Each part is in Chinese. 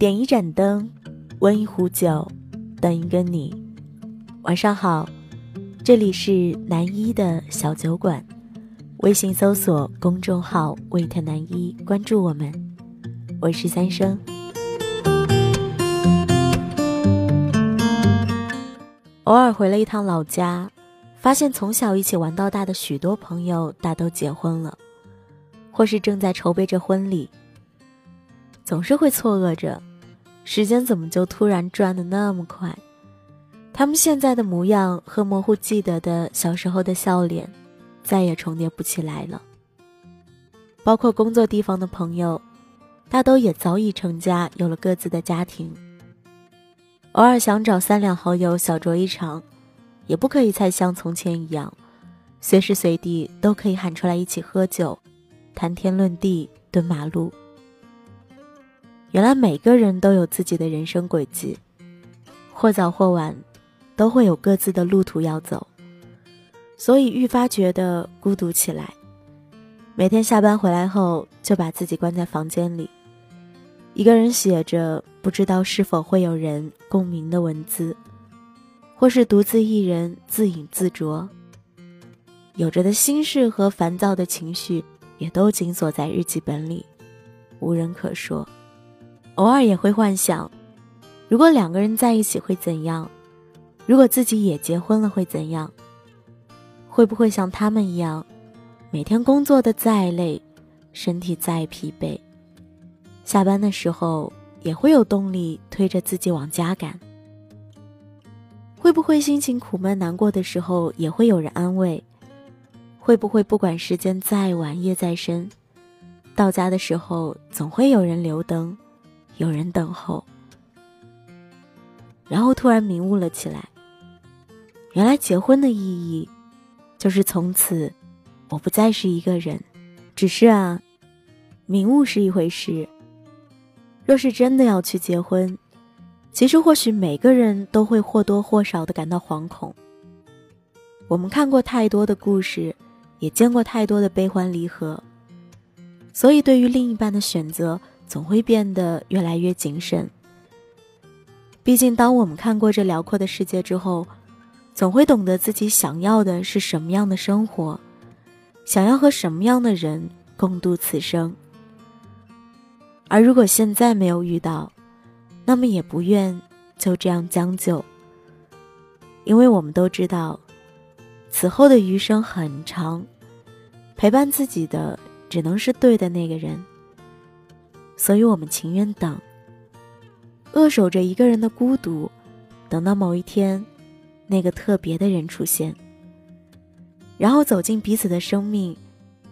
点一盏灯，温一壶酒，等一个你。晚上好，这里是南一的小酒馆，微信搜索公众号“魏特南一”，关注我们。我是三生。偶尔回了一趟老家，发现从小一起玩到大的许多朋友大都结婚了，或是正在筹备着婚礼。总是会错愕着，时间怎么就突然转的那么快？他们现在的模样和模糊记得的小时候的笑脸，再也重叠不起来了。包括工作地方的朋友，大都也早已成家，有了各自的家庭。偶尔想找三两好友小酌一场，也不可以再像从前一样，随时随地都可以喊出来一起喝酒，谈天论地，蹲马路。原来每个人都有自己的人生轨迹，或早或晚，都会有各自的路途要走，所以愈发觉得孤独起来。每天下班回来后，就把自己关在房间里，一个人写着不知道是否会有人共鸣的文字，或是独自一人自饮自酌，有着的心事和烦躁的情绪，也都紧锁在日记本里，无人可说。偶尔也会幻想，如果两个人在一起会怎样？如果自己也结婚了会怎样？会不会像他们一样，每天工作的再累，身体再疲惫，下班的时候也会有动力推着自己往家赶？会不会心情苦闷难过的时候也会有人安慰？会不会不管时间再晚夜再深，到家的时候总会有人留灯？有人等候，然后突然明悟了起来。原来结婚的意义，就是从此我不再是一个人。只是啊，明悟是一回事。若是真的要去结婚，其实或许每个人都会或多或少的感到惶恐。我们看过太多的故事，也见过太多的悲欢离合，所以对于另一半的选择。总会变得越来越谨慎。毕竟，当我们看过这辽阔的世界之后，总会懂得自己想要的是什么样的生活，想要和什么样的人共度此生。而如果现在没有遇到，那么也不愿就这样将就，因为我们都知道，此后的余生很长，陪伴自己的只能是对的那个人。所以我们情愿等，扼守着一个人的孤独，等到某一天，那个特别的人出现，然后走进彼此的生命，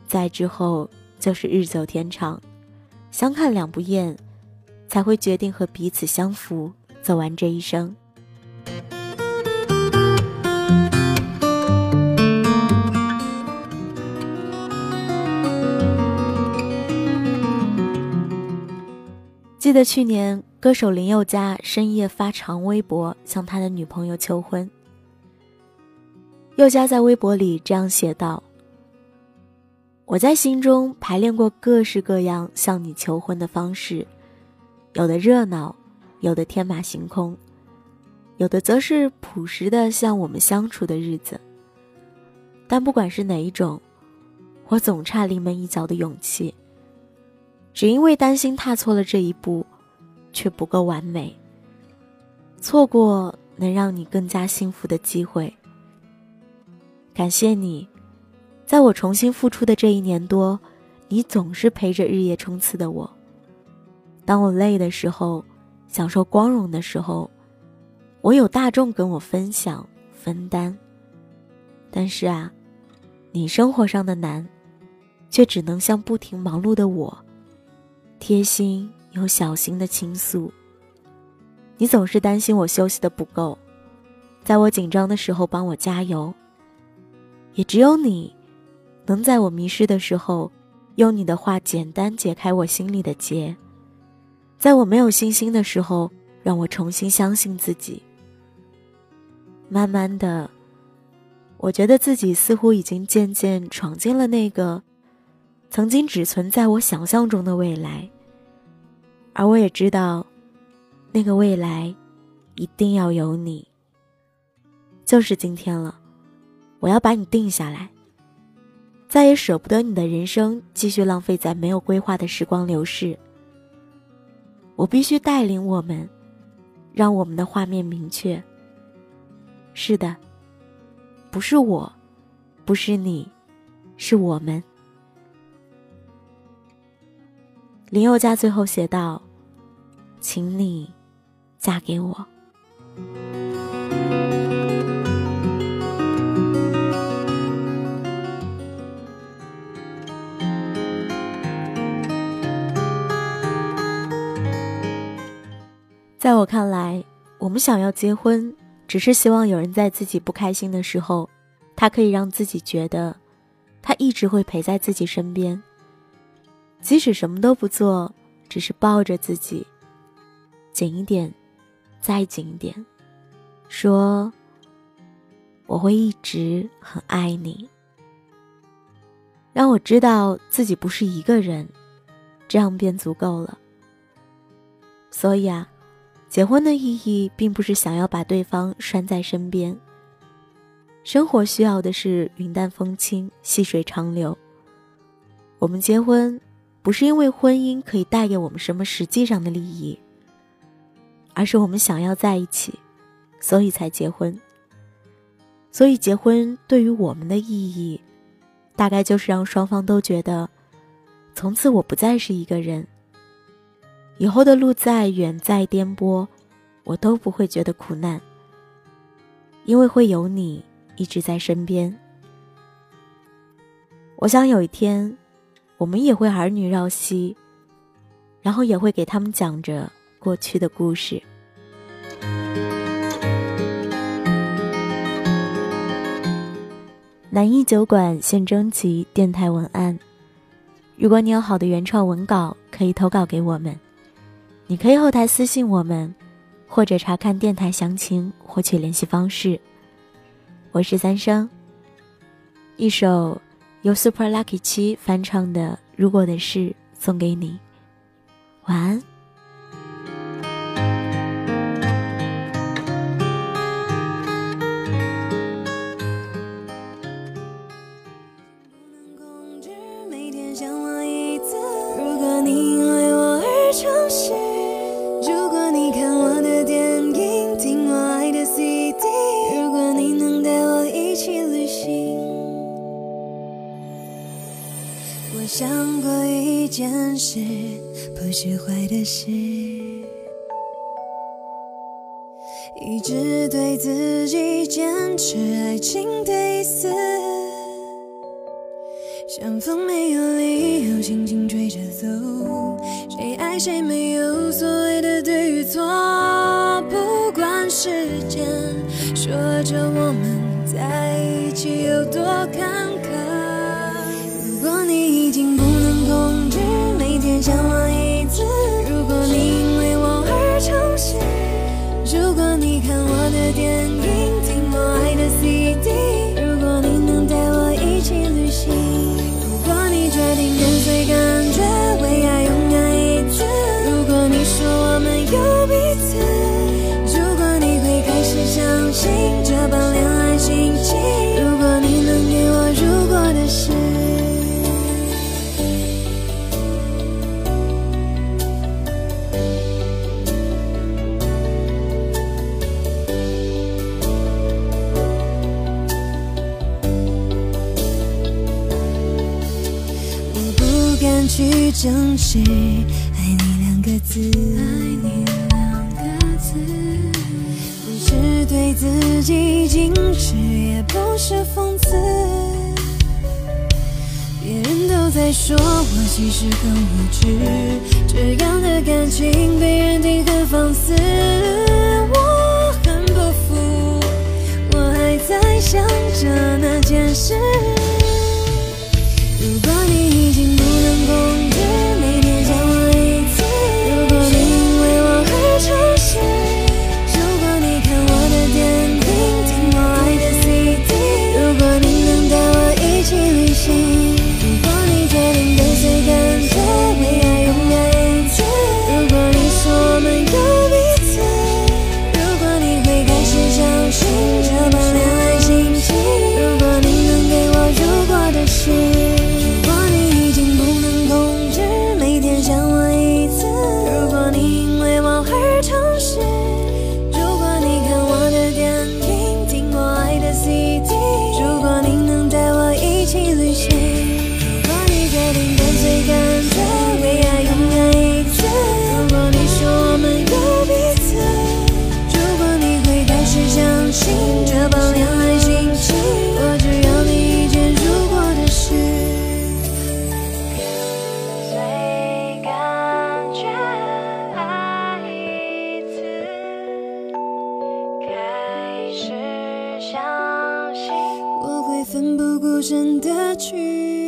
在之后就是日久天长，相看两不厌，才会决定和彼此相扶，走完这一生。记得去年，歌手林宥嘉深夜发长微博向他的女朋友求婚。宥嘉在微博里这样写道：“我在心中排练过各式各样向你求婚的方式，有的热闹，有的天马行空，有的则是朴实的像我们相处的日子。但不管是哪一种，我总差临门一脚的勇气。”只因为担心踏错了这一步，却不够完美。错过能让你更加幸福的机会。感谢你，在我重新付出的这一年多，你总是陪着日夜冲刺的我。当我累的时候，享受光荣的时候，我有大众跟我分享分担。但是啊，你生活上的难，却只能像不停忙碌的我。贴心又小心的倾诉。你总是担心我休息的不够，在我紧张的时候帮我加油。也只有你，能在我迷失的时候，用你的话简单解开我心里的结。在我没有信心的时候，让我重新相信自己。慢慢的，我觉得自己似乎已经渐渐闯进了那个。曾经只存在我想象中的未来，而我也知道，那个未来，一定要有你。就是今天了，我要把你定下来。再也舍不得你的人生继续浪费在没有规划的时光流逝。我必须带领我们，让我们的画面明确。是的，不是我，不是你，是我们。林宥嘉最后写道：“请你嫁给我。”在我看来，我们想要结婚，只是希望有人在自己不开心的时候，他可以让自己觉得，他一直会陪在自己身边。即使什么都不做，只是抱着自己，紧一点，再紧一点，说：“我会一直很爱你。”让我知道自己不是一个人，这样便足够了。所以啊。结婚的意义并不是想要把对方拴在身边。生活需要的是云淡风轻、细水长流。我们结婚，不是因为婚姻可以带给我们什么实际上的利益，而是我们想要在一起，所以才结婚。所以结婚对于我们的意义，大概就是让双方都觉得，从此我不再是一个人。以后的路再远再颠簸，我都不会觉得苦难，因为会有你一直在身边。我想有一天，我们也会儿女绕膝，然后也会给他们讲着过去的故事。南一酒馆现征集电台文案，如果你有好的原创文稿，可以投稿给我们。你可以后台私信我们，或者查看电台详情获取联系方式。我是三生。一首由 Super Lucky 七翻唱的《如果的事》送给你，晚安。想一直对自己坚持爱情的意思，像风没有理由，轻轻吹着走，谁爱谁没有所谓的对与错，不管时间说着我们在一起有多坎坷。如果你已经不能控制，每天想我一次。看我的电影，去证实爱你两个字，爱你两个字，不是对自己矜持，也不是讽刺。别人都在说我其实很无知，这样的感情被认定很放肆，我很不服，我还在想着那件事。奋不顾身的去。